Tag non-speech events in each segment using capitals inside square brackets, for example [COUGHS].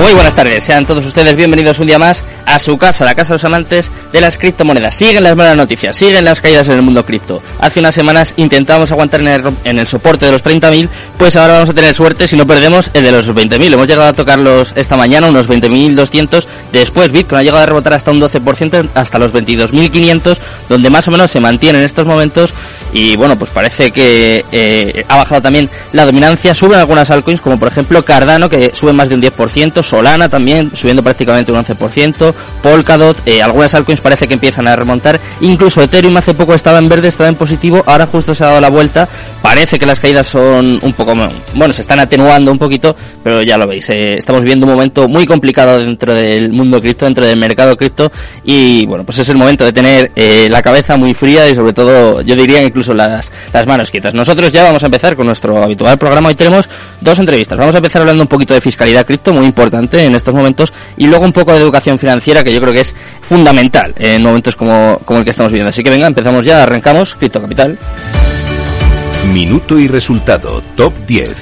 Muy buenas tardes, sean todos ustedes bienvenidos un día más a su casa, la casa de los amantes de las criptomonedas. Siguen las malas noticias, siguen las caídas en el mundo cripto. Hace unas semanas intentábamos aguantar en el, en el soporte de los 30.000, pues ahora vamos a tener suerte si no perdemos el de los 20.000. Hemos llegado a tocarlos esta mañana, unos 20.200. Después Bitcoin ha llegado a rebotar hasta un 12%, hasta los 22.500, donde más o menos se mantiene en estos momentos y bueno, pues parece que eh, ha bajado también la dominancia. Suben algunas altcoins, como por ejemplo Cardano, que sube más de un 10%, Solana también subiendo prácticamente un 11%, Polkadot, eh, algunas altcoins parece que empiezan a remontar. Incluso Ethereum hace poco estaba en verde, estaba en positivo, ahora justo se ha dado la vuelta. Parece que las caídas son un poco, bueno, se están atenuando un poquito, pero ya lo veis, eh, estamos viviendo un momento muy complicado dentro del mundo cripto, dentro del mercado cripto, y bueno, pues es el momento de tener la cabeza muy fría y sobre todo, yo diría incluso las, las manos quietas. Nosotros ya vamos a empezar con nuestro habitual programa. Hoy tenemos dos entrevistas. Vamos a empezar hablando un poquito de fiscalidad cripto, muy importante en estos momentos, y luego un poco de educación financiera, que yo creo que es fundamental en momentos como, como el que estamos viviendo. Así que venga, empezamos ya, arrancamos Cripto Capital. Minuto y resultado, top 10.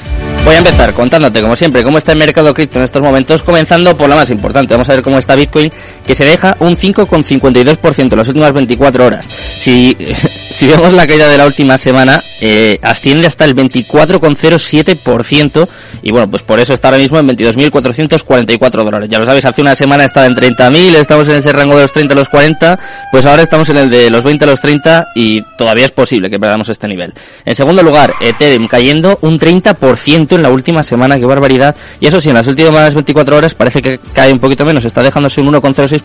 Voy a empezar contándote, como siempre, cómo está el mercado cripto en estos momentos, comenzando por la más importante. Vamos a ver cómo está Bitcoin, que se deja un 5,52% en las últimas 24 horas. Si, [LAUGHS] si vemos la caída de la última semana, eh, asciende hasta el 24,07% y bueno, pues por eso está ahora mismo en 22.444 dólares. Ya lo sabéis, hace una semana estaba en 30.000, estamos en ese rango de los 30 a los 40, pues ahora estamos en el de los 20 a los 30 y todavía es posible que perdamos este nivel. En segundo lugar, Ethereum cayendo un 30% en la última semana, qué barbaridad. Y eso sí, en las últimas 24 horas parece que cae un poquito menos, está dejándose un 1,06%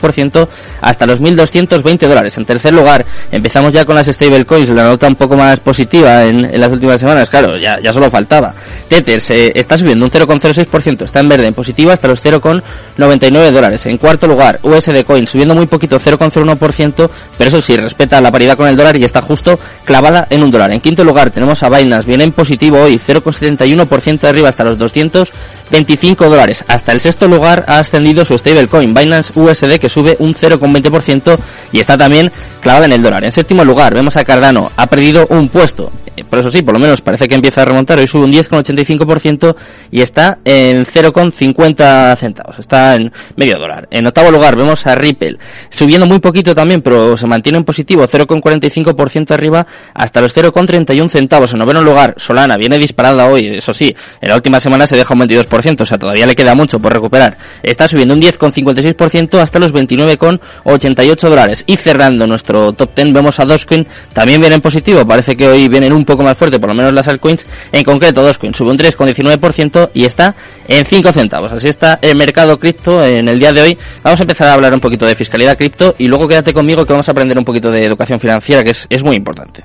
hasta los 1.220 dólares. En tercer lugar, empezamos ya con las stablecoins, la nota un poco más positiva en, las últimas semanas, claro, ya, ya solo faltaba. Tether se está subiendo un 0,06%, está en verde, en positiva hasta los 0,99 dólares. En cuarto lugar, USD Coin subiendo muy poquito, 0,01%, pero eso sí, respeta la paridad con el dólar y está justo clavada en un dólar. En quinto lugar, tenemos a Binance, viene en positivo hoy, 0,71% de arriba hasta los 225 dólares. Hasta el sexto lugar ha ascendido su stablecoin Binance USD que sube un 0,20% y está también clavada en el dólar. En séptimo lugar vemos a Cardano, ha perdido un puesto. Por eso sí, por lo menos parece que empieza a remontar. Hoy sube un 10,85% y está en 0,50 centavos. Está en medio dólar. En octavo lugar vemos a Ripple, subiendo muy poquito también, pero se mantiene en positivo, 0,45% arriba hasta los 0,31 centavos. En noveno lugar, Solana viene disparada hoy, eso sí, en la última semana se deja un 22%, o sea, todavía le queda mucho por recuperar. Está subiendo un 10,56% hasta los 29,88 dólares. Y cerrando nuestro top 10 vemos a Dogecoin, también viene en positivo, parece que hoy vienen un poco más fuerte, por lo menos las altcoins. En concreto, Dogecoin sube un 3,19% y está en 5 centavos. Así está el mercado cripto en el día de hoy. Vamos a empezar a hablar un poquito de fiscalidad cripto y luego quédate conmigo que vamos a aprender un poquito de educación financiera, que es, es muy importante.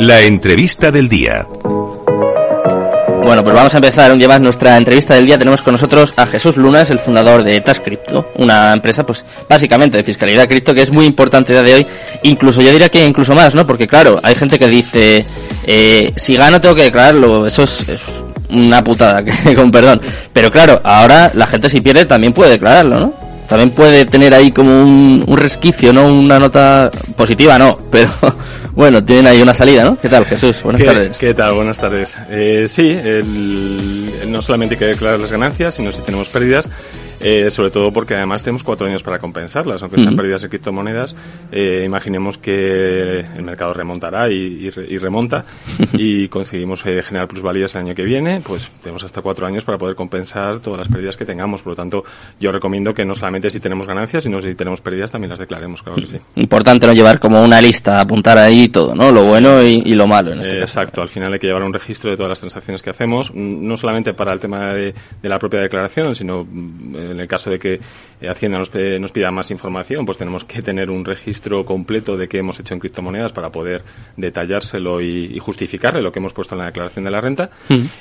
La entrevista del día. Bueno, pues vamos a empezar más nuestra entrevista del día. Tenemos con nosotros a Jesús Lunas, el fundador de Tas Crypto, una empresa, pues, básicamente de fiscalidad cripto que es muy importante día de hoy. Incluso yo diría que incluso más, ¿no? Porque claro, hay gente que dice, eh, si gano tengo que declararlo. Eso es, es una putada, [LAUGHS] con perdón. Pero claro, ahora la gente si pierde también puede declararlo, ¿no? También puede tener ahí como un, un resquicio, ¿no? Una nota positiva, no, pero bueno, tienen ahí una salida, ¿no? ¿Qué tal, Jesús? Buenas ¿Qué, tardes. ¿Qué tal? Buenas tardes. Eh, sí, el- no solamente hay que declarar las ganancias, sino si tenemos pérdidas, eh, sobre todo porque además tenemos cuatro años para compensarlas, aunque sean pérdidas de criptomonedas. eh, imaginemos que el mercado remontará y, y y remonta [LAUGHS] y conseguimos eh, generar plusvalías el año que viene, pues tenemos hasta cuatro años para poder compensar todas las pérdidas que tengamos. Por lo tanto, yo recomiendo que no solamente si tenemos ganancias, sino si tenemos pérdidas también las declaremos, claro que sí. Importante no llevar como una lista, apuntar ahí todo, ¿no? Lo bueno y, y lo malo en este Eh, caso. Exacto, al final hay que llevar un registro de todas las transacciones que hacemos, no solamente para el tema de, de la propia declaración, sino mm, En el caso de que Hacienda nos, nos pida más información, pues tenemos que tener un registro completo de qué hemos hecho en criptomonedas para poder detallárselo y, justificarle lo que hemos puesto en la declaración de la renta.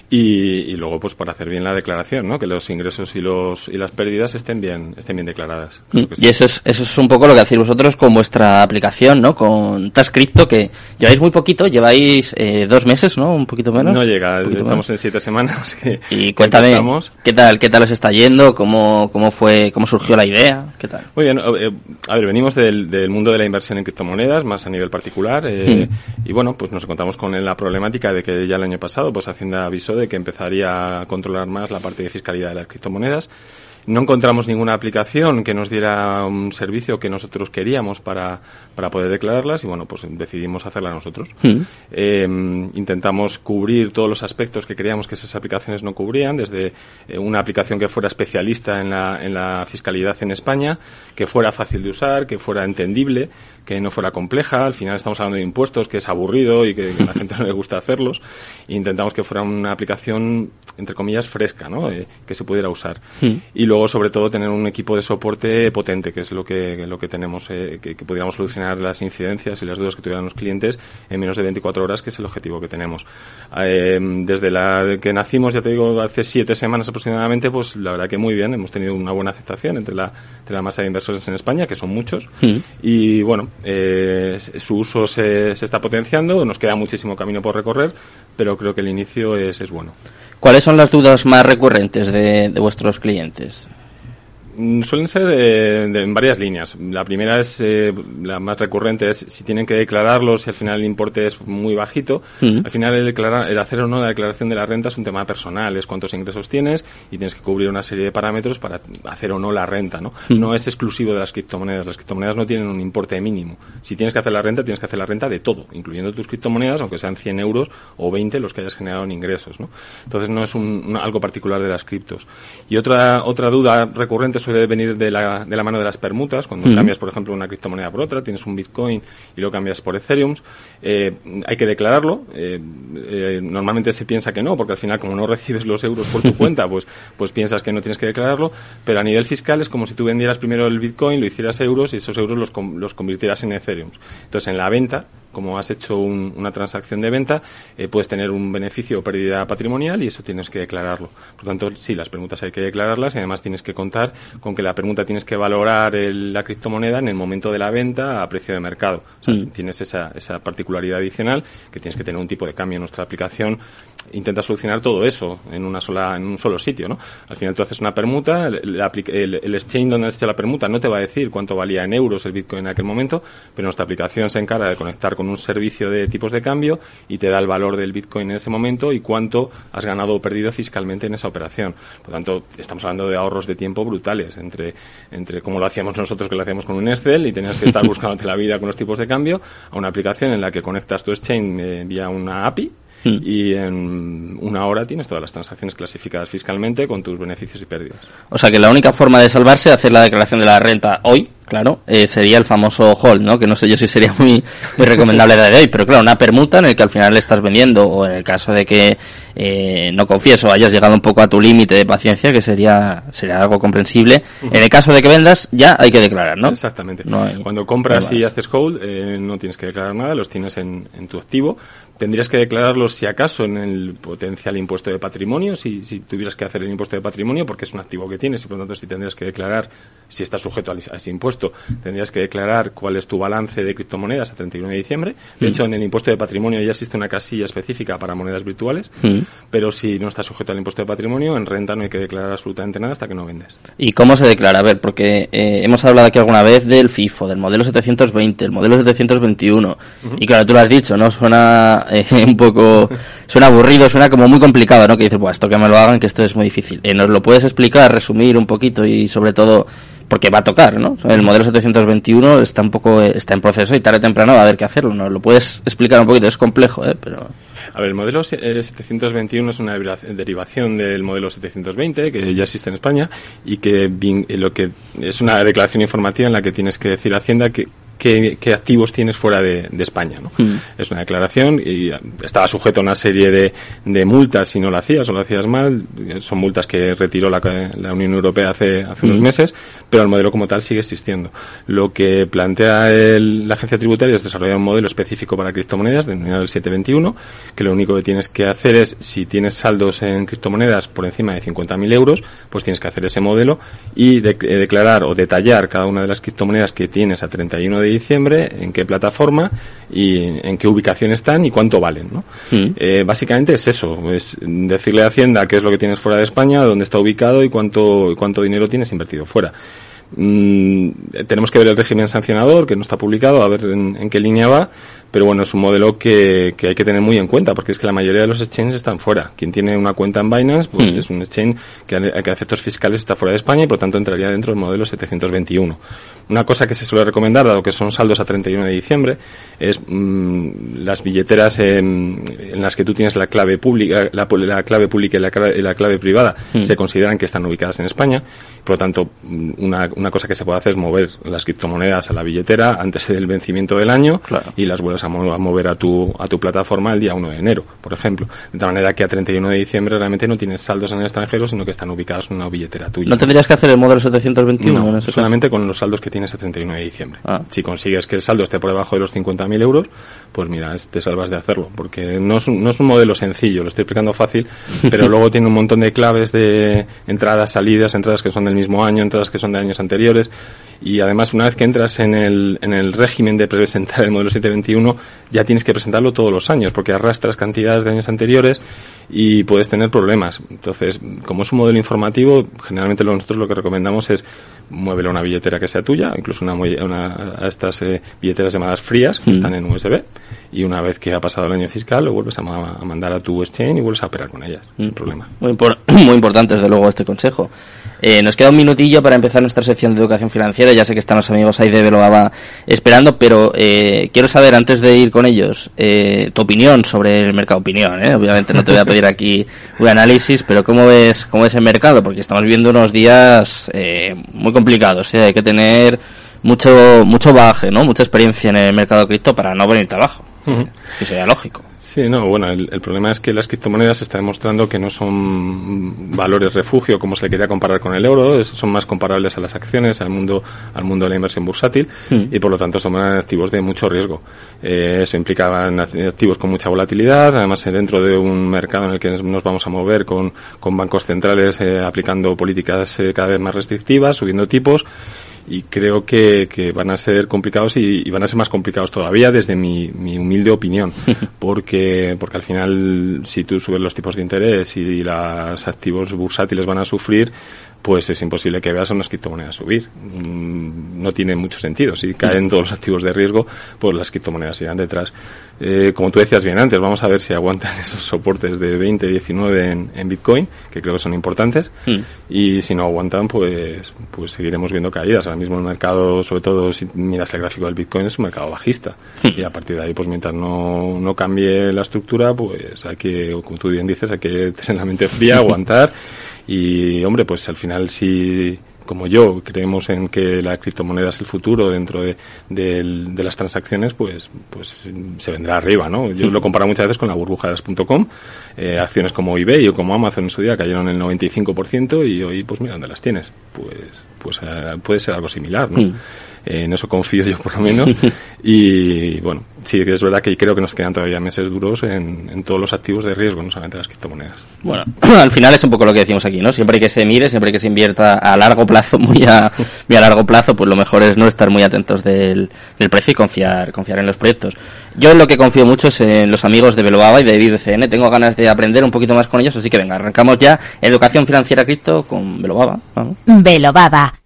Y, luego, pues para hacer bien la declaración, ¿no? Que los ingresos y los y las pérdidas estén bien estén bien declaradas. Y eso es eso es un poco lo que hacéis vosotros con vuestra aplicación, ¿no? Con Tascrypto que lleváis muy poquito, lleváis eh, dos meses, ¿no? Un poquito menos. No llega, estamos en siete semanas. [LAUGHS] y cuéntame, ¿qué tal, qué tal os está yendo? ¿Cómo, cómo fue, cómo surgió la idea? ¿Qué tal? Muy bien, eh, a ver, venimos del, del mundo de la inversión en criptomonedas, más a nivel particular, eh, y bueno, pues nos encontramos con la problemática de que ya el año pasado, pues Hacienda avisó de que empezaría a controlar más la parte de fiscalidad de las criptomonedas no encontramos ninguna aplicación que nos diera un servicio que nosotros queríamos para, para poder declararlas y bueno, pues decidimos hacerla nosotros. Hmm. Em, intentamos cubrir todos los aspectos que creíamos que esas aplicaciones no cubrían, desde eh, una aplicación que fuera especialista en la, en la fiscalidad en España, que fuera fácil de usar, que fuera entendible, que no fuera compleja. Al final estamos hablando de impuestos, que es aburrido y que, a la gente no le gusta hacerlos. E intentamos que fuera una aplicación, entre comillas, fresca, ¿no? Eh, que se pudiera usar. Hmm. Y luego, sobre todo, tener un equipo de soporte potente, que es lo que, lo que tenemos, eh, que, pudiéramos solucionar las incidencias y las dudas que tuvieran los clientes en menos de 24 horas, que es el objetivo que tenemos. Eh, desde la que nacimos, ya te digo, hace siete semanas aproximadamente, pues la verdad que muy bien. Hemos tenido una buena aceptación entre la, entre la masa de inversores en España, que son muchos. Hmm. Y bueno, eh, su uso se, se, está potenciando, nos queda muchísimo camino por recorrer, pero creo que el inicio es, es bueno. ¿Cuáles son las dudas más recurrentes de, de vuestros clientes? Mm, suelen ser eh, en varias líneas. La primera es, eh, la más recurrente, es si tienen que declararlo, si al final el importe es muy bajito. Al final el, declarar, el hacer o no la declaración de la renta es un tema personal, es cuántos ingresos tienes y tienes que cubrir una serie de parámetros para hacer o no la renta. ¿no? no es exclusivo de las criptomonedas. Las criptomonedas no tienen un importe mínimo. Si tienes que hacer la renta, tienes que hacer la renta de todo, incluyendo tus criptomonedas, aunque sean 100 euros o 20 los que hayas generado en ingresos. ¿no? Entonces no es un, algo particular de las criptos. Y otra, otra duda recurrente suele venir de la, de la mano de las permutas, cuando cambias, por ejemplo, una criptomoneda por otra, tienes un Bitcoin y lo cambias por Ethereum, eh, hay que declararlo. Eh, eh, normalmente se piensa que no, porque al final, como no recibes los euros por tu [LAUGHS] cuenta, pues, pues piensas que no tienes que declararlo, pero a nivel fiscal es como si tú vendieras primero el Bitcoin, lo hicieras euros y esos euros los, los convirtieras en Ethereum. Entonces, en la venta, como has hecho una transacción de venta, puedes tener un beneficio o pérdida patrimonial y eso tienes que declararlo. Por tanto, sí, las permutas hay que declararlas y además tienes que contar con que la permuta tienes que valorar la criptomoneda en el momento de la venta a precio de mercado. Mm. Tienes esa, esa particularidad adicional que tienes que tener un tipo de cambio en nuestra aplicación intenta solucionar todo eso en una sola en un solo sitio no al final tú haces una permuta el, el, exchange donde has hecho la permuta no te va a decir cuánto valía en euros el bitcoin en aquel momento pero nuestra aplicación se encarga de conectar con un servicio de tipos de cambio y te da el valor del bitcoin en ese momento y cuánto has ganado o perdido fiscalmente en esa operación. Por tanto estamos hablando de ahorros de tiempo brutales entre entre como lo hacíamos nosotros que lo hacíamos con un Excel y tenías que estar [LAUGHS] buscándote la vida con los tipos de cambio a una aplicación en la que conectas tu exchange eh, vía una API Hmm. y en una hora tienes todas las transacciones clasificadas fiscalmente con tus beneficios y pérdidas. O sea que la única forma de salvarse es hacer la declaración de la renta hoy, claro, eh, sería el famoso hold, ¿no? Que no sé yo si sería muy, muy recomendable de hoy, pero claro, una permuta en el que al final le estás vendiendo o en el caso de que eh, no confieso, hayas llegado un poco a tu límite de paciencia, que sería, sería algo comprensible. En el caso de que vendas, ya hay que declarar, ¿no? Exactamente. Cuando compras y haces hold, eh, no tienes que declarar nada, los tienes en, en tu activo, tendrías que declararlo si acaso en el potencial impuesto de patrimonio, si, si, tuvieras que hacer el impuesto de patrimonio, porque es un activo que tienes y por lo tanto si tendrías que declarar si está sujeto a ese impuesto, tendrías que declarar cuál es tu balance de criptomonedas a 31 de diciembre. De mm. hecho, en el impuesto de patrimonio ya existe una casilla específica para monedas virtuales, mm. pero si no está sujeto al impuesto de patrimonio, en renta no hay que declarar absolutamente nada hasta que no vendes. ¿Y cómo se declara? A ver, porque eh, hemos hablado aquí alguna vez del FIFO, del modelo 720, el modelo 721, y claro, tú lo has dicho, ¿no? Suena eh, [LAUGHS] un poco, suena aburrido, suena como muy complicado, ¿no? Que dices, pues esto que me lo hagan, que esto es muy difícil. Eh, ¿Nos lo puedes explicar, resumir un poquito y sobre todo, porque va a tocar, ¿no? El modelo 721 está un poco, está en proceso y tarde o temprano va a haber que hacerlo, ¿no? ¿Lo puedes explicar un poquito? Es complejo, ¿eh? Pero... A ver, el modelo 721 es una derivación del modelo 720 que ya existe en España y que lo que es una declaración informativa en la que tienes que decir a Hacienda que qué, qué activos tienes fuera de, de España. ¿no? Mm. Es una declaración y estaba sujeto a una serie de, de multas si no lo hacías o lo hacías mal. Son multas que retiró la, la Unión Europea hace, hace unos Mm. meses, pero el modelo como tal sigue existiendo. Lo que plantea el- la agencia tributaria es desarrollar un modelo específico para criptomonedas denominado el 721, que lo único que tienes que hacer es, si tienes saldos en criptomonedas por encima de 50.000 euros, pues tienes que hacer ese modelo y de- eh, declarar o detallar cada una de las criptomonedas que tienes a 31 de diciembre, en qué plataforma y en qué ubicación están y cuánto valen. ¿no? Mm. Eh, básicamente es eso, es decirle a Hacienda qué es lo que tienes fuera de España, dónde está ubicado y cuánto, y cuánto dinero tienes invertido fuera. Mm, tenemos que ver el régimen sancionador, que no está publicado, a ver en, en qué línea va, pero bueno, es un modelo que, que hay que tener muy en cuenta, porque es que la mayoría de los exchanges están fuera. Quien tiene una cuenta en Binance, pues Mm. es un exchange que a, que a efectos fiscales está fuera de España y por tanto entraría dentro del modelo 721. Una cosa que se suele recomendar, dado que son saldos a 31 de diciembre, es mm, las billeteras en, en las que tú tienes la clave pública, la, la clave pública y la, la clave privada Mm. se consideran que están ubicadas en España. Por lo tanto, una, una cosa que se puede hacer es mover las criptomonedas a la billetera antes del vencimiento del año Claro. y las vuelves a, mo- a mover a tu, a tu plataforma el día 1 de enero, por ejemplo. De tal manera que a 31 de diciembre realmente no tienes saldos en el extranjero, sino que están ubicados en una billetera tuya. ¿No tendrías que hacer el modelo 721 No, en ese caso? solamente con los saldos que tienes a 31 de diciembre. Ah. Si consigues que el saldo esté por debajo de los 50.000 euros, pues mira, te salvas de hacerlo, porque no es, un, no es un modelo sencillo, lo estoy explicando fácil, [LAUGHS] pero luego tiene un montón de claves de entradas, salidas, entradas que son del mismo año, entradas que son de años anteriores, y además una vez que entras en el, en el régimen de presentar el modelo 721, ya tienes que presentarlo todos los años, porque arrastras cantidades de años anteriores y puedes tener problemas. Entonces, como es un modelo informativo, generalmente nosotros lo que recomendamos es muévelo a una billetera que sea tuya, incluso una, una- a estas eh, billeteras llamadas frías que Mm. están en USB, y una vez que ha pasado el año fiscal lo vuelves a, ma- a mandar a tu exchange y vuelves a operar con ellas, Mm. sin problema. Muy, impor- [COUGHS] muy importante, desde luego, este consejo. Eh, nos queda un minutillo para empezar nuestra sección de educación financiera. Ya sé que están los amigos ahí de Veloaba esperando, pero eh, quiero saber, antes de ir con ellos, eh, tu opinión sobre el mercado. Opinión, ¿eh? Obviamente no te voy a pedir aquí un análisis, pero ¿cómo ves, cómo ves el mercado? Porque estamos viviendo unos días eh, muy complicados. ¿eh? Hay que tener mucho mucho bagaje, ¿no? Mucha experiencia en el mercado cripto para no venirte abajo. Ujú. Que sería lógico. Sí, no, bueno, el, el problema es que las criptomonedas se está demostrando que no son valores refugio como se le quería comparar con el euro, es- son más comparables a las acciones, al mundo, al mundo de la inversión bursátil Mm. y por lo tanto son activos de mucho riesgo. Eh, eso implicaba activos con mucha volatilidad, además eh, dentro de un mercado en el que nos- nos vamos a mover con, con bancos centrales eh, aplicando políticas eh, cada vez más restrictivas, subiendo tipos y creo que, que van a ser complicados y, y van a ser más complicados todavía desde mi, mi humilde opinión [LAUGHS] porque porque al final si tú subes los tipos de interés y los activos bursátiles van a sufrir pues es imposible que veas a unas criptomonedas subir. Mm, No tiene mucho sentido. Si caen todos los activos de riesgo, pues las criptomonedas irán detrás. Eh, como tú decías bien antes, vamos a ver si aguantan [LAUGHS] esos soportes de 20, 19 en, en Bitcoin, que creo que son importantes. Mm. Y si no aguantan, pues, pues seguiremos viendo caídas. Ahora mismo el mercado, sobre todo si miras el gráfico del Bitcoin, es un mercado bajista. Y a partir de ahí, pues mientras no, no cambie la estructura, pues hay que, como tú bien dices, hay que tener la mente fría, [LAUGHS] aguantar. Y, hombre, pues al final si como yo creemos en que la criptomoneda es el futuro dentro de, del- de las transacciones, pues, pues se vendrá arriba, ¿no? Yo lo comparo muchas veces con la burbuja de las .com, eh, acciones como eBay o como Amazon en su día cayeron el 95% y hoy, pues mira, ¿dónde las tienes? Pues, pues eh, puede ser algo similar, ¿no? Eh, en eso confío yo por lo menos. [LAUGHS] y bueno, sí que es verdad que creo que nos quedan todavía meses duros en, en todos los activos de riesgo, no solamente las criptomonedas. Bueno, [CLEARS THROAT] al final es un poco lo que decimos aquí, ¿no? Siempre que se mire, siempre que se invierta a largo plazo, [LAUGHS] muy a, muy a largo plazo, pues lo mejor es no estar muy atentos del, del precio y confiar, confiar en los proyectos. Yo en lo que confío mucho es en los amigos de Velobaba y de BBCN. Tengo ganas de aprender un poquito más con ellos, así que venga, arrancamos ya educación financiera cripto con Velobaba. Vamos.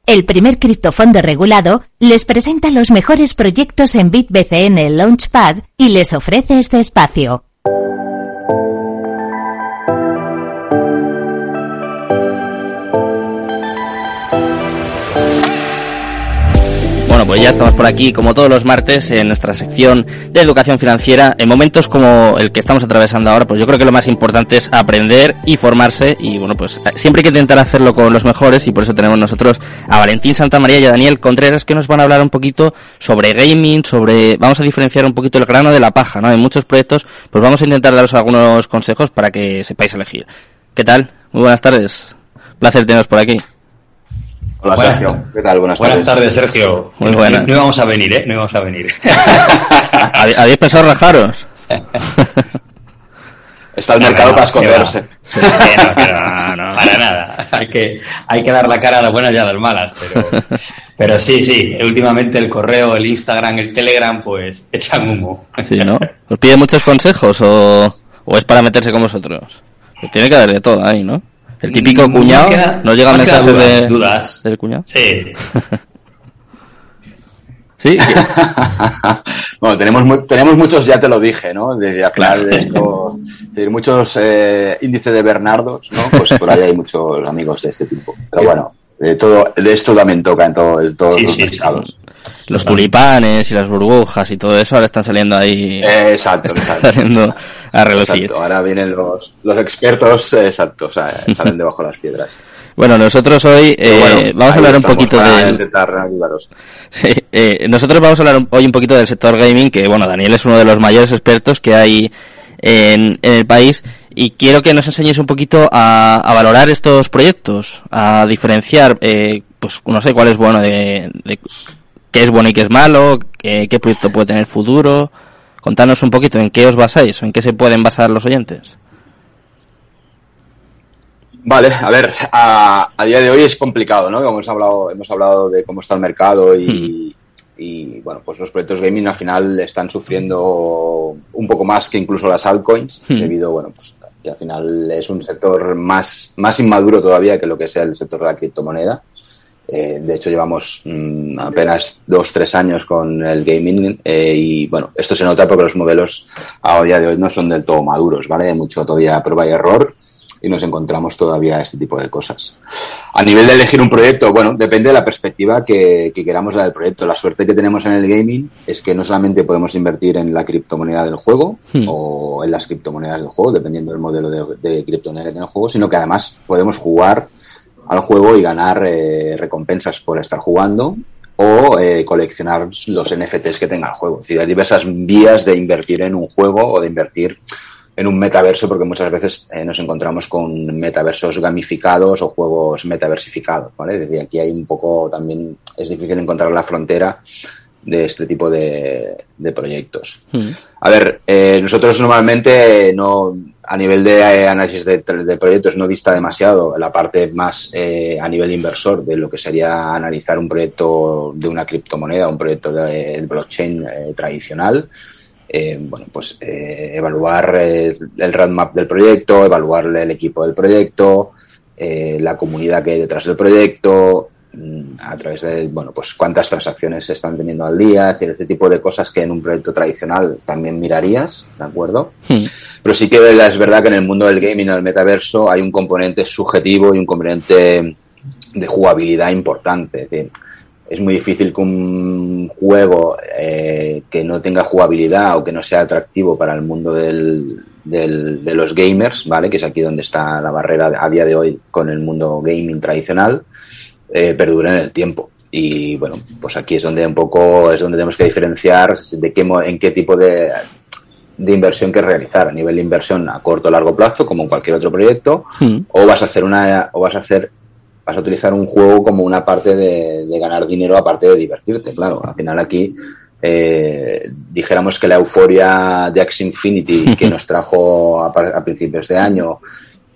El primer criptofondo regulado, les presenta los mejores proyectos en BitBCN Launchpad y les ofrece este espacio. Pues ya estamos por aquí, como todos los martes, en nuestra sección de educación financiera. En momentos como el que estamos atravesando ahora, pues yo creo que lo más importante es aprender y formarse. Y bueno, pues siempre hay que intentar hacerlo con los mejores. Y por eso tenemos nosotros a Valentín Santamaría y a Daniel Contreras que nos van a hablar un poquito sobre gaming, sobre. Vamos a diferenciar un poquito el grano de la paja, ¿no? En muchos proyectos, pues vamos a intentar daros algunos consejos para que sepáis elegir. ¿Qué tal? Muy buenas tardes. Placer teneros por aquí. Hola, buenas, Sergio. ¿Qué tal? Buenas, buenas tardes. Sergio. Muy buenas. No, íbamos a venir, ¿eh? No íbamos a venir. [LAUGHS] ¿Habéis pensado rajaros? [LAUGHS] Está el mercado para esconderse. No, no, no, para nada. Hay que, hay que dar la cara a las buenas y a las malas. Pero, pero sí, sí. Últimamente el correo, el Instagram, el Telegram, pues echan humo. Sí, ¿no? ¿Os pide muchos consejos o, o es para meterse con vosotros? Tiene que haber de todo ahí, ¿no? El típico cuñado, queda, ¿no llega mensaje dudas, de, dudas. del cuñado? Sí. [LAUGHS] ¿Sí? [LAUGHS] bueno, tenemos, mu tenemos muchos, ya te lo dije, ¿no? Desde claro. de esto, de muchos eh, índices de Bernardos, ¿no? Pues por ahí hay muchos amigos de este tipo. Pero bueno, de todo, de esto también toca en, todo, en todos Sí, los sí, mercados. sí. Los tulipanes y las burbujas y todo eso ahora están saliendo ahí. Eh, exacto, están exacto. saliendo a relucir. Exacto, ahora vienen los, los expertos, eh, exacto, o sea, [LAUGHS] salen debajo de las piedras. Bueno, nosotros hoy eh, bueno, vamos a hablar un poquito intentar ayudaros. [LAUGHS] Sí, eh, nosotros vamos a hablar hoy un poquito del sector gaming, que bueno, Daniel es uno de los mayores expertos que hay en, en el país y quiero que nos enseñes un poquito a, a valorar estos proyectos, a diferenciar, eh, pues no sé cuál es bueno de, de qué es bueno y qué es malo, qué, qué proyecto puede tener futuro. Contanos un poquito en qué os basáis o en qué se pueden basar los oyentes. Vale, a ver, a, a día de hoy es complicado, ¿no? Como hemos hablado, hemos hablado de cómo está el mercado y, y, bueno, pues los proyectos gaming al final están sufriendo un poco más que incluso las altcoins, Hmm. debido, bueno, pues que al final es un sector más, más inmaduro todavía que lo que sea el sector de la criptomoneda. Eh, de hecho, llevamos mm, apenas dos, tres años con el gaming eh, y bueno, esto se nota porque los modelos a día de hoy no son del todo maduros, ¿vale? Hay mucho todavía prueba y error y nos encontramos todavía este tipo de cosas. A nivel de elegir un proyecto, bueno, depende de la perspectiva que, que queramos dar al proyecto. La suerte que tenemos en el gaming es que no solamente podemos invertir en la criptomoneda del juego Hmm. o en las criptomonedas del juego, dependiendo del modelo de, de criptomoneda que tiene el juego, sino que además podemos jugar al juego y ganar eh, recompensas por estar jugando o eh, coleccionar los NFTs que tenga el juego. Es decir, hay diversas vías de invertir en un juego o de invertir en un metaverso porque muchas veces eh, nos encontramos con metaversos gamificados o juegos metaversificados, ¿vale? Es decir, aquí hay un poco también, es difícil encontrar la frontera de este tipo de, de proyectos. Hmm. A ver, eh, nosotros normalmente no, a nivel de eh, análisis de, proyectos no dista demasiado la parte más eh, a nivel inversor de lo que sería analizar un proyecto de una criptomoneda, un proyecto de, blockchain eh, tradicional. Eh, bueno, pues evaluar el roadmap del proyecto, evaluar el equipo del proyecto, la comunidad que hay detrás del proyecto, a través de, bueno, pues cuántas transacciones se están teniendo al día, es decir, este tipo de cosas que en un proyecto tradicional también mirarías, ¿de acuerdo? Hmm. Pero sí que es verdad que en el mundo del gaming, en el metaverso, hay un componente subjetivo y un componente de jugabilidad importante. Es decir, es muy difícil que un juego eh, que no tenga jugabilidad o que no sea atractivo para el mundo del, del- de los gamers, ¿vale? Que es aquí donde está la barrera a día de hoy con el mundo gaming tradicional, eh, perdure en el tiempo. Y bueno, pues aquí es donde un poco es donde tenemos que diferenciar de qué, en qué tipo de, de inversión que realizar. A nivel de inversión a corto o largo plazo, como en cualquier otro proyecto, Hmm. o vas a hacer una, o vas a hacer, vas a utilizar un juego como una parte de, de ganar dinero aparte de divertirte. Claro, al final aquí eh, dijéramos que la euforia de Axie Infinity [LAUGHS] que nos trajo a, principios de año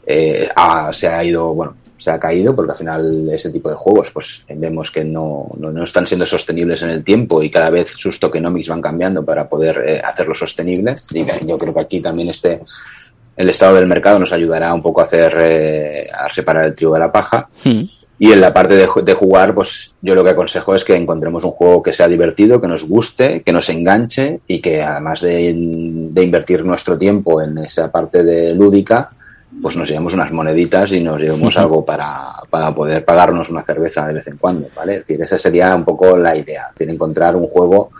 eh, se ha ido, bueno, se ha caído porque al final ese tipo de juegos pues vemos que no, no, no están siendo sostenibles en el tiempo y cada vez sus tokenomics van cambiando para poder eh, hacerlo sostenible. Y yo creo que aquí también este el estado del mercado nos ayudará un poco a hacer eh, a separar el trigo de la paja. Hmm. Y en la parte de, de jugar, pues yo lo que aconsejo es que encontremos un juego que sea divertido, que nos guste, que nos enganche y que además de, de invertir nuestro tiempo en esa parte de lúdica, pues nos llevemos unas moneditas y nos llevemos algo para, para poder pagarnos una cerveza de vez en cuando, ¿vale? Es decir, esa sería un poco la idea, de encontrar un juego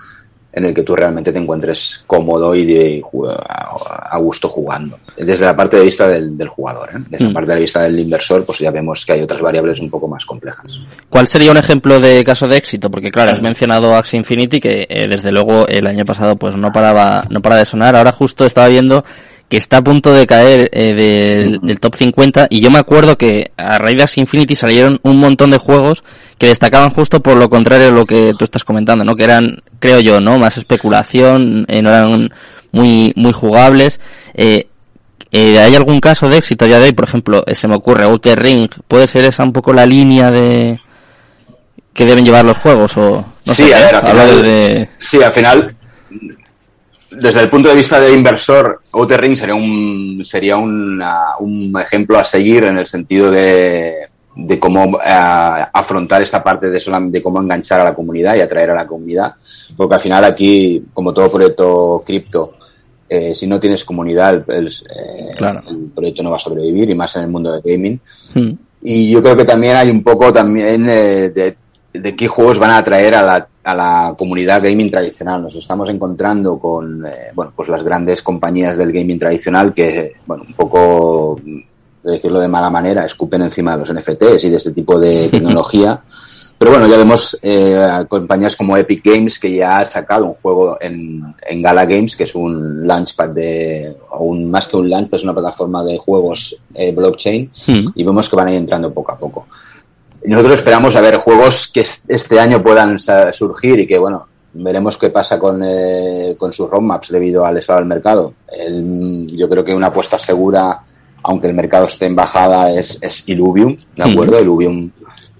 en el que tú realmente te encuentres cómodo y de, a gusto jugando. Desde la parte de vista del, jugador, ¿eh? desde la mm. parte de vista del inversor, pues ya vemos que hay otras variables un poco más complejas. ¿Cuál sería un ejemplo de caso de éxito? Porque claro, has mencionado Axie Infinity, que eh, desde luego el año pasado pues no paraba, no para de sonar. Ahora justo estaba viendo que está a punto de caer eh, del, top 50 y yo me acuerdo que a raíz de Infinity salieron un montón de juegos que destacaban justo por lo contrario de lo que tú estás comentando, ¿no? Que eran, creo yo, ¿no? Más especulación, eh, no eran muy, muy jugables. Eh, eh, ¿Hay algún caso de éxito ya de hoy? Por ejemplo, se me ocurre Outer Ring, ¿puede ser esa un poco la línea de que deben llevar los juegos o no sí, a ver, al final, sí, al final desde el punto de vista de inversor, Outer Ring sería un, sería un ejemplo a seguir en el sentido de, de cómo eh, afrontar esta parte de, de cómo enganchar a la comunidad y atraer a la comunidad. Porque al final aquí, como todo proyecto cripto, eh, si no tienes comunidad, el, eh, el, proyecto no va a sobrevivir y más en el mundo de gaming. Hmm. Y yo creo que también hay un poco también de, de qué juegos van a atraer a la a la comunidad gaming tradicional. Nos estamos encontrando con eh, bueno, pues las grandes compañías del gaming tradicional que, bueno, un poco, de decirlo de mala manera, escupen encima de los NFTs y de este tipo de [LAUGHS] tecnología. Pero bueno, ya vemos eh, compañías como Epic Games que ya ha sacado un juego en, en Gala Games, que es un launchpad de, o un, más que un launchpad, es una plataforma de juegos eh, blockchain, hmm. y vemos que van a ir entrando poco a poco nosotros esperamos a ver juegos que este año puedan surgir y que, bueno, veremos qué pasa con, eh, con sus roadmaps debido al estado del mercado. yo creo que una apuesta segura, aunque el mercado esté en bajada, es, es Illuvium, ¿de acuerdo? Illuvium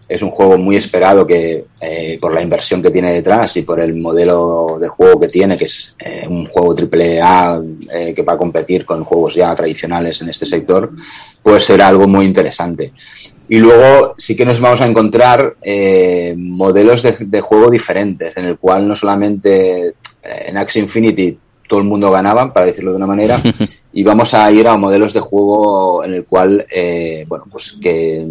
es un juego muy esperado que eh, por la inversión que tiene detrás y por el modelo de juego que tiene, que es eh, un juego triple A eh, que va a competir con juegos ya tradicionales en este sector, puede ser algo muy interesante. Y luego sí que nos vamos a encontrar eh, modelos de, juego diferentes, en el cual no solamente eh, en Axie Infinity todo el mundo ganaba, para decirlo de una manera, [LAUGHS] y vamos a ir a modelos de juego en el cual, eh, bueno, pues que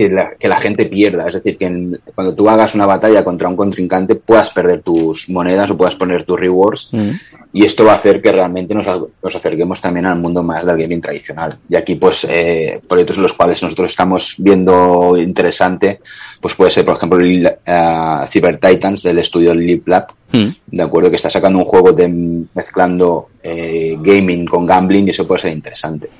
que la, que la gente pierda. Es decir, que cuando tú hagas una batalla contra un contrincante puedas perder tus monedas o puedas poner tus rewards. Mm. Y esto va a hacer que realmente nos, nos, acerquemos también al mundo más del gaming tradicional. Y aquí, pues, eh, proyectos en los cuales nosotros estamos viendo interesante, pues puede ser, por ejemplo, el, uh, Cyber Titans del estudio Lip Lab, mm. de acuerdo, que está sacando un juego de mezclando eh, gaming con gambling y eso puede ser interesante.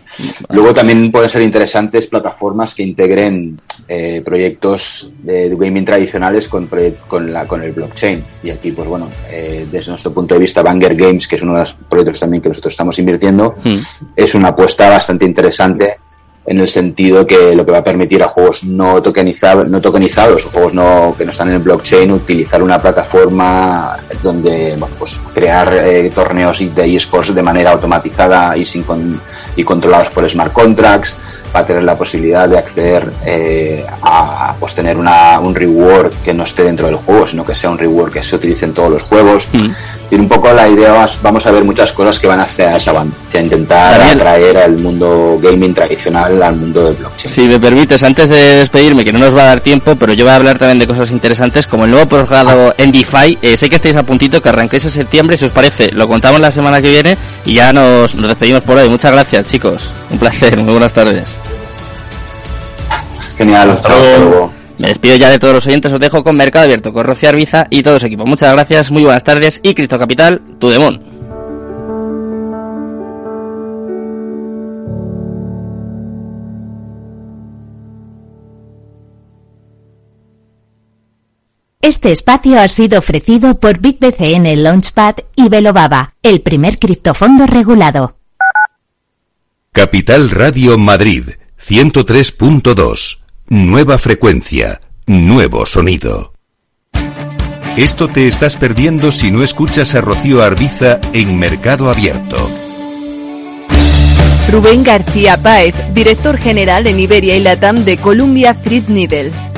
Luego también pueden ser interesantes plataformas que integren eh, proyectos de, gaming tradicionales con, con, la, con el blockchain. Y aquí, pues bueno, eh, desde nuestro punto de vista, Banger Games, que es uno de los proyectos también que nosotros estamos invirtiendo, mm. es una apuesta bastante interesante en el sentido que lo que va a permitir a juegos no tokenizados, no tokenizados, juegos no, que no están en el blockchain, utilizar una plataforma donde bueno, pues crear eh, torneos de esports de manera automatizada y sin y controlados por smart contracts, va a tener la posibilidad de acceder eh, a pues tener una, un reward que no esté dentro del juego, sino que sea un reward que se utilice en todos los juegos. Mm. Y un poco la idea, vamos a ver muchas cosas que van hacia esa banda, hacia intentar atraer al mundo gaming tradicional al mundo del blockchain. Si me permites, antes de despedirme, que no nos va a dar tiempo, pero yo voy a hablar también de cosas interesantes, como el nuevo programa en DeFi. Eh, sé que estáis a puntito, que arranquéis en septiembre, si os parece, lo contamos la semana que viene y ya nos, nos despedimos por hoy. Muchas gracias, chicos. Un placer, [LAUGHS] muy buenas tardes. Genial, hasta luego. Me despido ya de todos los oyentes, os dejo con Mercado Abierto, con Rocío Arbiza y todo su equipo. Muchas gracias, muy buenas tardes y Cristo Capital, tu demon. Este espacio ha sido ofrecido por BitBCN Launchpad y Velobaba, el primer criptofondo regulado. Capital Radio Madrid, 103.2. Nueva frecuencia, nuevo sonido. Esto te estás perdiendo si no escuchas a Rocío Arbiza en Mercado Abierto. Rubén García Páez, director general en Iberia y Latam de Columbia Threadneedle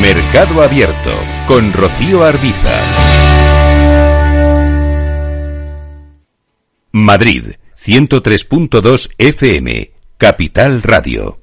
Mercado Abierto con Rocío Arbiza. Madrid 103.2 FM, Capital Radio.